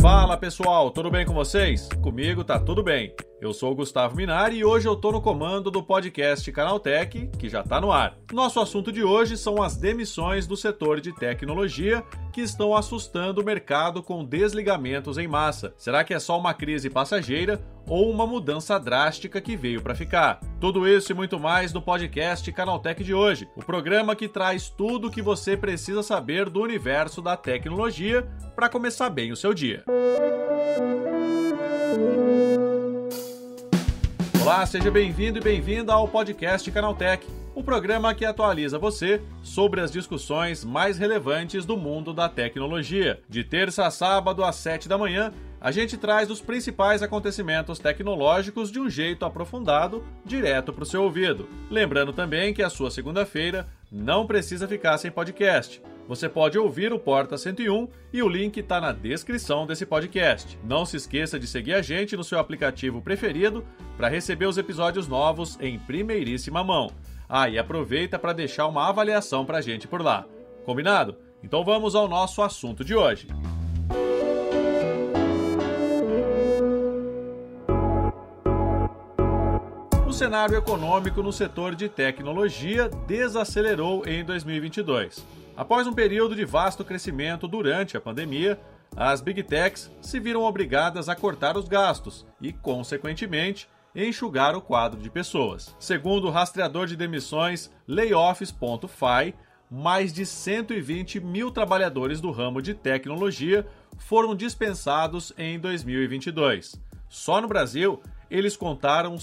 Fala pessoal, tudo bem com vocês? Comigo tá tudo bem. Eu sou o Gustavo Minari e hoje eu tô no comando do podcast Canaltech, que já tá no ar. Nosso assunto de hoje são as demissões do setor de tecnologia que estão assustando o mercado com desligamentos em massa. Será que é só uma crise passageira ou uma mudança drástica que veio para ficar? Tudo isso e muito mais no podcast Canaltech de hoje, o programa que traz tudo o que você precisa saber do universo da tecnologia para começar bem o seu dia. Olá, seja bem-vindo e bem-vinda ao podcast Canaltech o programa que atualiza você sobre as discussões mais relevantes do mundo da tecnologia. De terça a sábado às 7 da manhã, a gente traz os principais acontecimentos tecnológicos de um jeito aprofundado, direto para o seu ouvido. Lembrando também que a sua segunda-feira não precisa ficar sem podcast. Você pode ouvir o Porta 101 e o link está na descrição desse podcast. Não se esqueça de seguir a gente no seu aplicativo preferido para receber os episódios novos em primeiríssima mão. Ah, e aproveita para deixar uma avaliação para a gente por lá. Combinado? Então vamos ao nosso assunto de hoje. O cenário econômico no setor de tecnologia desacelerou em 2022. Após um período de vasto crescimento durante a pandemia, as Big Techs se viram obrigadas a cortar os gastos e, consequentemente, enxugar o quadro de pessoas. Segundo o rastreador de demissões Layoffs.fi, mais de 120 mil trabalhadores do ramo de tecnologia foram dispensados em 2022. Só no Brasil, eles contaram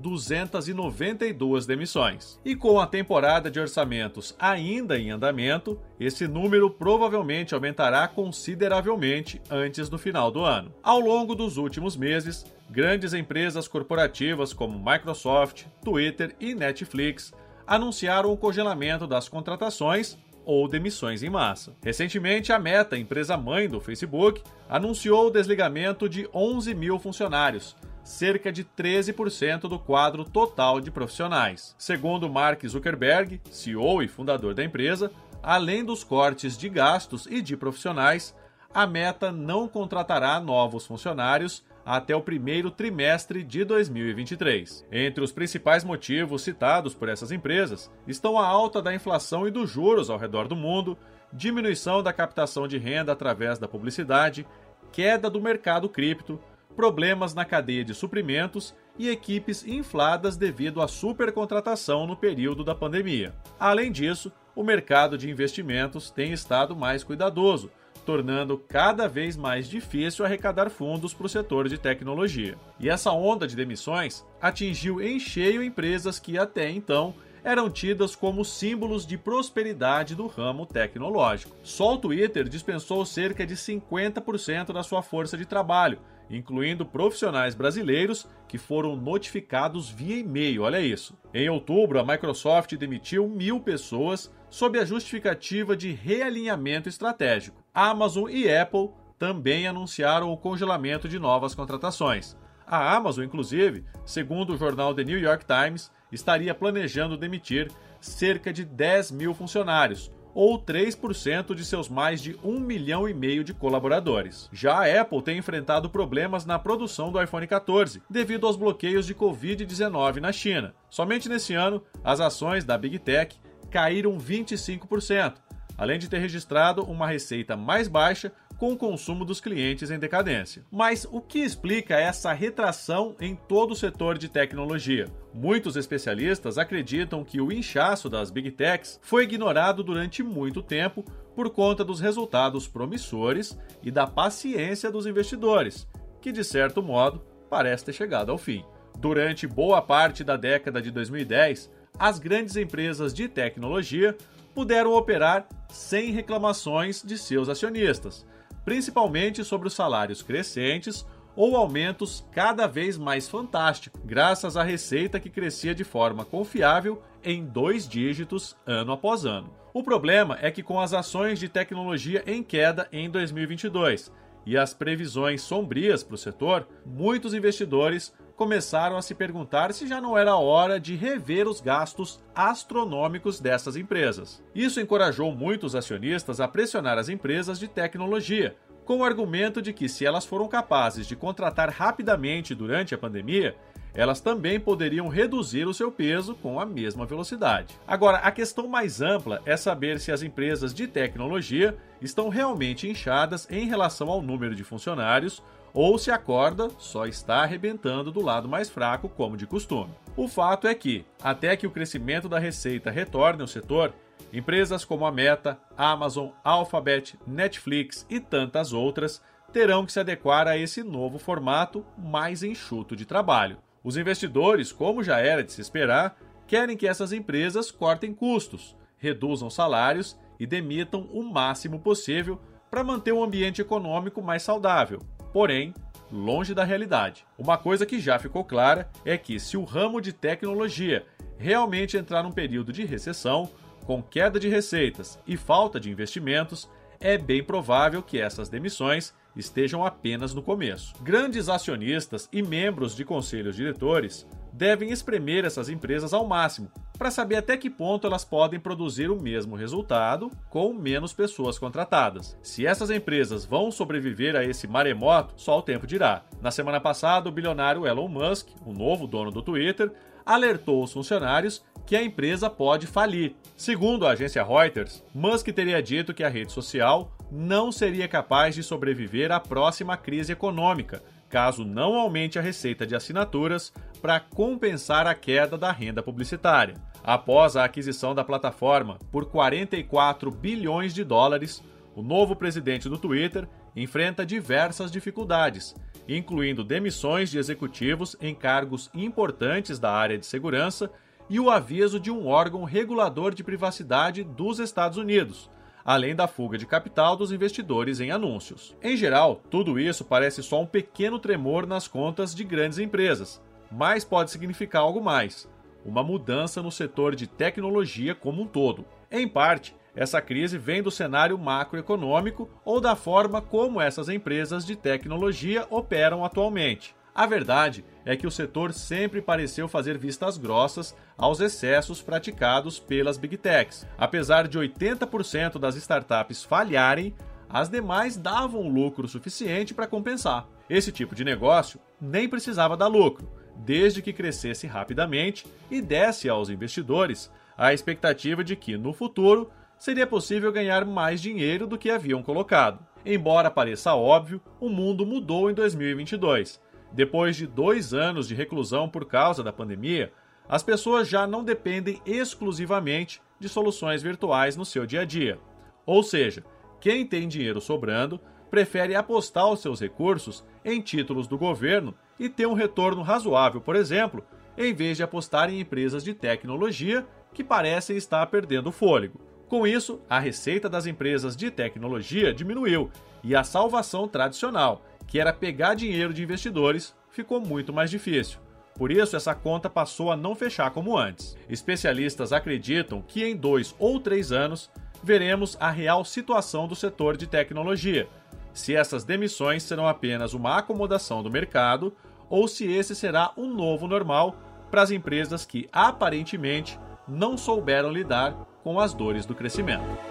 7.292 demissões. E com a temporada de orçamentos ainda em andamento, esse número provavelmente aumentará consideravelmente antes do final do ano. Ao longo dos últimos meses, grandes empresas corporativas como Microsoft, Twitter e Netflix anunciaram o congelamento das contratações ou demissões em massa. Recentemente, a Meta, empresa mãe do Facebook, anunciou o desligamento de 11 mil funcionários, cerca de 13% do quadro total de profissionais. Segundo Mark Zuckerberg, CEO e fundador da empresa, além dos cortes de gastos e de profissionais, a Meta não contratará novos funcionários até o primeiro trimestre de 2023. Entre os principais motivos citados por essas empresas estão a alta da inflação e dos juros ao redor do mundo, diminuição da captação de renda através da publicidade, queda do mercado cripto, problemas na cadeia de suprimentos e equipes infladas devido à supercontratação no período da pandemia. Além disso, o mercado de investimentos tem estado mais cuidadoso, tornando cada vez mais difícil arrecadar fundos para o setor de tecnologia. E essa onda de demissões atingiu em cheio empresas que até então eram tidas como símbolos de prosperidade do ramo tecnológico. Só o Twitter dispensou cerca de 50% da sua força de trabalho, incluindo profissionais brasileiros que foram notificados via e-mail. Olha isso. Em outubro, a Microsoft demitiu mil pessoas sob a justificativa de realinhamento estratégico. Amazon e Apple também anunciaram o congelamento de novas contratações. A Amazon, inclusive, segundo o jornal The New York Times, estaria planejando demitir cerca de 10 mil funcionários, ou 3% de seus mais de 1 milhão e meio de colaboradores. Já a Apple tem enfrentado problemas na produção do iPhone 14, devido aos bloqueios de Covid-19 na China. Somente nesse ano, as ações da Big Tech caíram 25%, além de ter registrado uma receita mais baixa com o consumo dos clientes em decadência. Mas o que explica essa retração em todo o setor de tecnologia? Muitos especialistas acreditam que o inchaço das Big Techs foi ignorado durante muito tempo por conta dos resultados promissores e da paciência dos investidores, que de certo modo parece ter chegado ao fim. Durante boa parte da década de 2010, as grandes empresas de tecnologia puderam operar sem reclamações de seus acionistas, principalmente sobre os salários crescentes ou aumentos cada vez mais fantásticos, graças à receita que crescia de forma confiável em dois dígitos ano após ano. O problema é que, com as ações de tecnologia em queda em 2022 e as previsões sombrias para o setor, muitos investidores começaram a se perguntar se já não era hora de rever os gastos astronômicos dessas empresas. Isso encorajou muitos acionistas a pressionar as empresas de tecnologia, com o argumento de que se elas foram capazes de contratar rapidamente durante a pandemia, elas também poderiam reduzir o seu peso com a mesma velocidade. Agora, a questão mais ampla é saber se as empresas de tecnologia estão realmente inchadas em relação ao número de funcionários ou se a corda só está arrebentando do lado mais fraco, como de costume. O fato é que, até que o crescimento da receita retorne ao setor, empresas como a Meta, Amazon, Alphabet, Netflix e tantas outras terão que se adequar a esse novo formato mais enxuto de trabalho. Os investidores, como já era de se esperar, querem que essas empresas cortem custos, reduzam salários e demitam o máximo possível para manter um ambiente econômico mais saudável, porém longe da realidade. Uma coisa que já ficou clara é que se o ramo de tecnologia realmente entrar num período de recessão, com queda de receitas e falta de investimentos, é bem provável que essas demissões estejam apenas no começo. Grandes acionistas e membros de conselhos diretores devem espremer essas empresas ao máximo para saber até que ponto elas podem produzir o mesmo resultado com menos pessoas contratadas. Se essas empresas vão sobreviver a esse maremoto, só o tempo dirá. Na semana passada, o bilionário Elon Musk, o novo dono do Twitter, alertou os funcionários que a empresa pode falir. Segundo a agência Reuters, Musk teria dito que a rede social não seria capaz de sobreviver à próxima crise econômica, caso não aumente a receita de assinaturas para compensar a queda da renda publicitária. Após a aquisição da plataforma por 44 bilhões de dólares, o novo presidente do Twitter enfrenta diversas dificuldades, incluindo demissões de executivos em cargos importantes da área de segurança e o aviso de um órgão regulador de privacidade dos Estados Unidos, além da fuga de capital dos investidores em anúncios. Em geral, tudo isso parece só um pequeno tremor nas contas de grandes empresas, mas pode significar algo mais: uma mudança no setor de tecnologia como um todo. Em parte, essa crise vem do cenário macroeconômico ou da forma como essas empresas de tecnologia operam atualmente. A verdade é que o setor sempre pareceu fazer vistas grossas aos excessos praticados pelas Big Techs. Apesar de 80% das startups falharem, as demais davam lucro suficiente para compensar. Esse tipo de negócio nem precisava dar lucro, desde que crescesse rapidamente e desse aos investidores a expectativa de que, no futuro, seria possível ganhar mais dinheiro do que haviam colocado. Embora pareça óbvio, o mundo mudou em 2022 depois de dois anos de reclusão por causa da pandemia, as pessoas já não dependem exclusivamente de soluções virtuais no seu dia a dia. Ou seja, quem tem dinheiro sobrando prefere apostar os seus recursos em títulos do governo e ter um retorno razoável, por exemplo, em vez de apostar em empresas de tecnologia que parecem estar perdendo fôlego. Com isso, a receita das empresas de tecnologia diminuiu e a salvação tradicional, que era pegar dinheiro de investidores, ficou muito mais difícil. Por isso, essa conta passou a não fechar como antes. Especialistas acreditam que em dois ou três anos veremos a real situação do setor de tecnologia, se essas demissões serão apenas uma acomodação do mercado ou se esse será um novo normal para as empresas que aparentemente não souberam lidar com as dores do crescimento.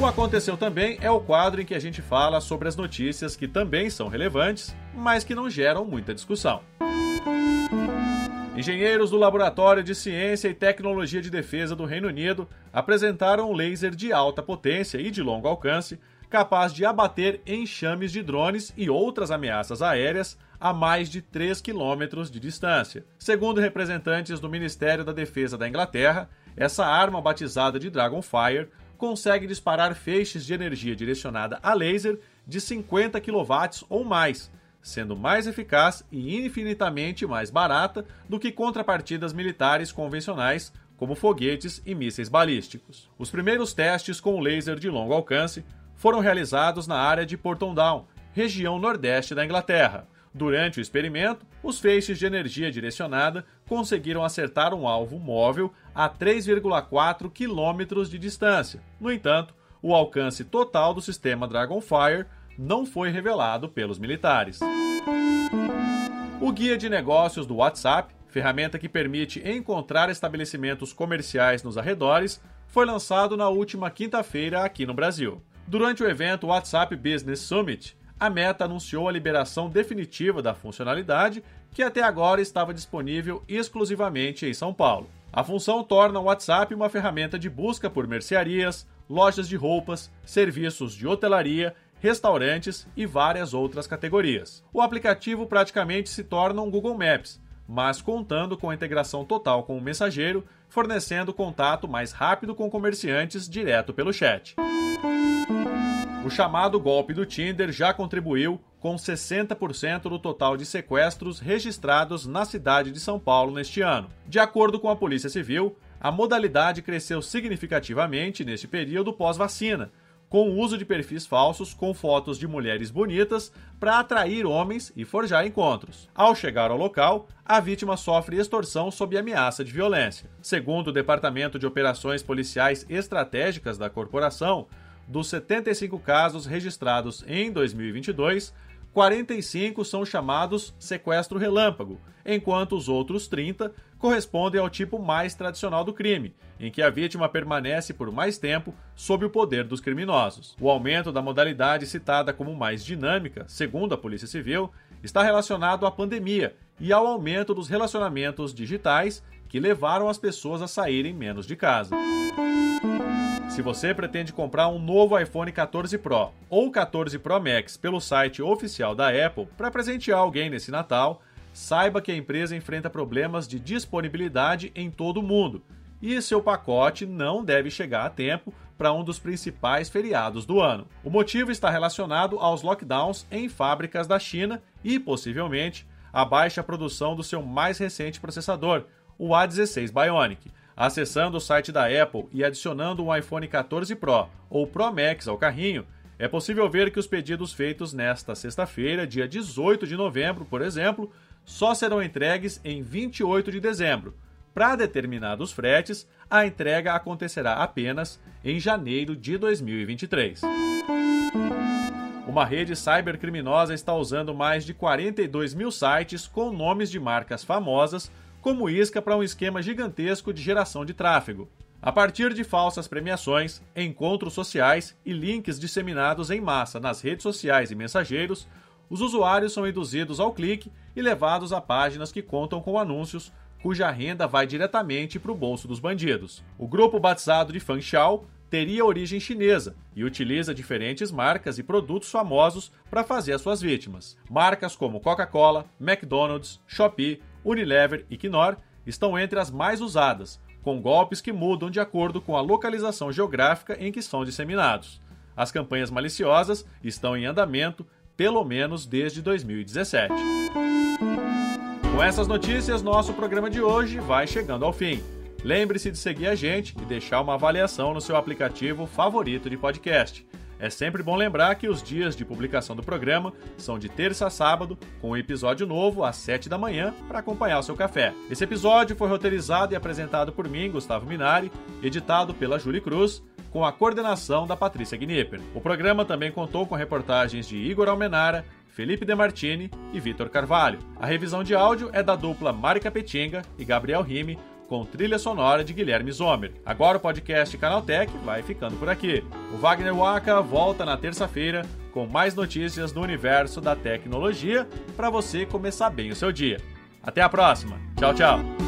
O Aconteceu Também é o quadro em que a gente fala sobre as notícias que também são relevantes, mas que não geram muita discussão. Engenheiros do Laboratório de Ciência e Tecnologia de Defesa do Reino Unido apresentaram um laser de alta potência e de longo alcance capaz de abater enxames de drones e outras ameaças aéreas a mais de 3 quilômetros de distância. Segundo representantes do Ministério da Defesa da Inglaterra, essa arma batizada de Dragonfire consegue disparar feixes de energia direcionada a laser de 50 kW ou mais, sendo mais eficaz e infinitamente mais barata do que contrapartidas militares convencionais como foguetes e mísseis balísticos. Os primeiros testes com laser de longo alcance foram realizados na área de Porton Down, região nordeste da Inglaterra. Durante o experimento, os feixes de energia direcionada conseguiram acertar um alvo móvel a 3,4 quilômetros de distância. No entanto, O alcance total do sistema Dragonfire não foi revelado pelos militares. O guia de negócios do WhatsApp, ferramenta que permite encontrar estabelecimentos comerciais nos arredores, foi lançado na última quinta-feira aqui no Brasil. Durante o evento WhatsApp Business Summit, a Meta anunciou a liberação definitiva da funcionalidade, que até agora estava disponível exclusivamente em São Paulo. A função torna o WhatsApp uma ferramenta de busca por mercearias, lojas de roupas, serviços de hotelaria, restaurantes e várias outras categorias. O aplicativo praticamente se torna um Google Maps, mas contando com a integração total com o mensageiro, fornecendo contato mais rápido com comerciantes direto pelo chat. O chamado golpe do Tinder já contribuiu com 60% do total de sequestros registrados na cidade de São Paulo neste ano. De acordo com a Polícia Civil, a modalidade cresceu significativamente neste período pós-vacina, com o uso de perfis falsos com fotos de mulheres bonitas para atrair homens e forjar encontros. Ao chegar ao local, a vítima sofre extorsão sob ameaça de violência. Segundo o Departamento de Operações Policiais Estratégicas da corporação, dos 75 casos registrados em 2022, 45 são chamados sequestro relâmpago, enquanto os outros 30 correspondem ao tipo mais tradicional do crime, em que a vítima permanece por mais tempo sob o poder dos criminosos. O aumento da modalidade citada como mais dinâmica, segundo a Polícia Civil, está relacionado à pandemia e ao aumento dos relacionamentos digitais que levaram as pessoas a saírem menos de casa. Se você pretende comprar um novo iPhone 14 Pro ou 14 Pro Max pelo site oficial da Apple para presentear alguém nesse Natal, saiba que a empresa enfrenta problemas de disponibilidade em todo o mundo e seu pacote não deve chegar a tempo para um dos principais feriados do ano. O motivo está relacionado aos lockdowns em fábricas da China e, possivelmente, a baixa produção do seu mais recente processador, o A16 Bionic Acessando o site da Apple e adicionando um iPhone 14 Pro ou Pro Max ao carrinho, é possível ver que os pedidos feitos nesta sexta-feira, dia 18 de novembro, por exemplo, só serão entregues em 28 de dezembro. Para determinados fretes, a entrega acontecerá apenas em janeiro de 2023. Uma rede cybercriminosa está usando mais de 42 mil sites com nomes de marcas famosas como isca para um esquema gigantesco de geração de tráfego. A partir de falsas premiações, encontros sociais e links disseminados em massa nas redes sociais e mensageiros, os usuários são induzidos ao clique e levados a páginas que contam com anúncios cuja renda vai diretamente para o bolso dos bandidos. O grupo batizado de Fanxiao teria origem chinesa e utiliza diferentes marcas e produtos famosos para fazer as suas vítimas. Marcas como Coca-Cola, McDonald's, Shopee, Unilever e Knorr estão entre as mais usadas, com golpes que mudam de acordo com a localização geográfica em que são disseminados. As campanhas maliciosas estão em andamento pelo menos desde 2017. Com essas notícias, nosso programa de hoje vai chegando ao fim. Lembre-se de seguir a gente e deixar uma avaliação no seu aplicativo favorito de podcast. É sempre bom lembrar que os dias de publicação do programa são de terça a sábado, com um episódio novo às 7 da manhã para acompanhar o seu café. Esse episódio foi roteirizado e apresentado por mim, Gustavo Minari, editado pela Julie Cruz, com a coordenação da Patrícia Gnipper. O programa também contou com reportagens de Igor Almenara, Felipe Demartini e Vitor Carvalho. A revisão de áudio é da dupla Mari Capetinga e Gabriel Rime, com trilha sonora de Guilherme Zomer. Agora o podcast Canaltech vai ficando por aqui. O Wagner Waka volta na terça-feira com mais notícias do universo da tecnologia para você começar bem o seu dia. Até a próxima. Tchau, tchau.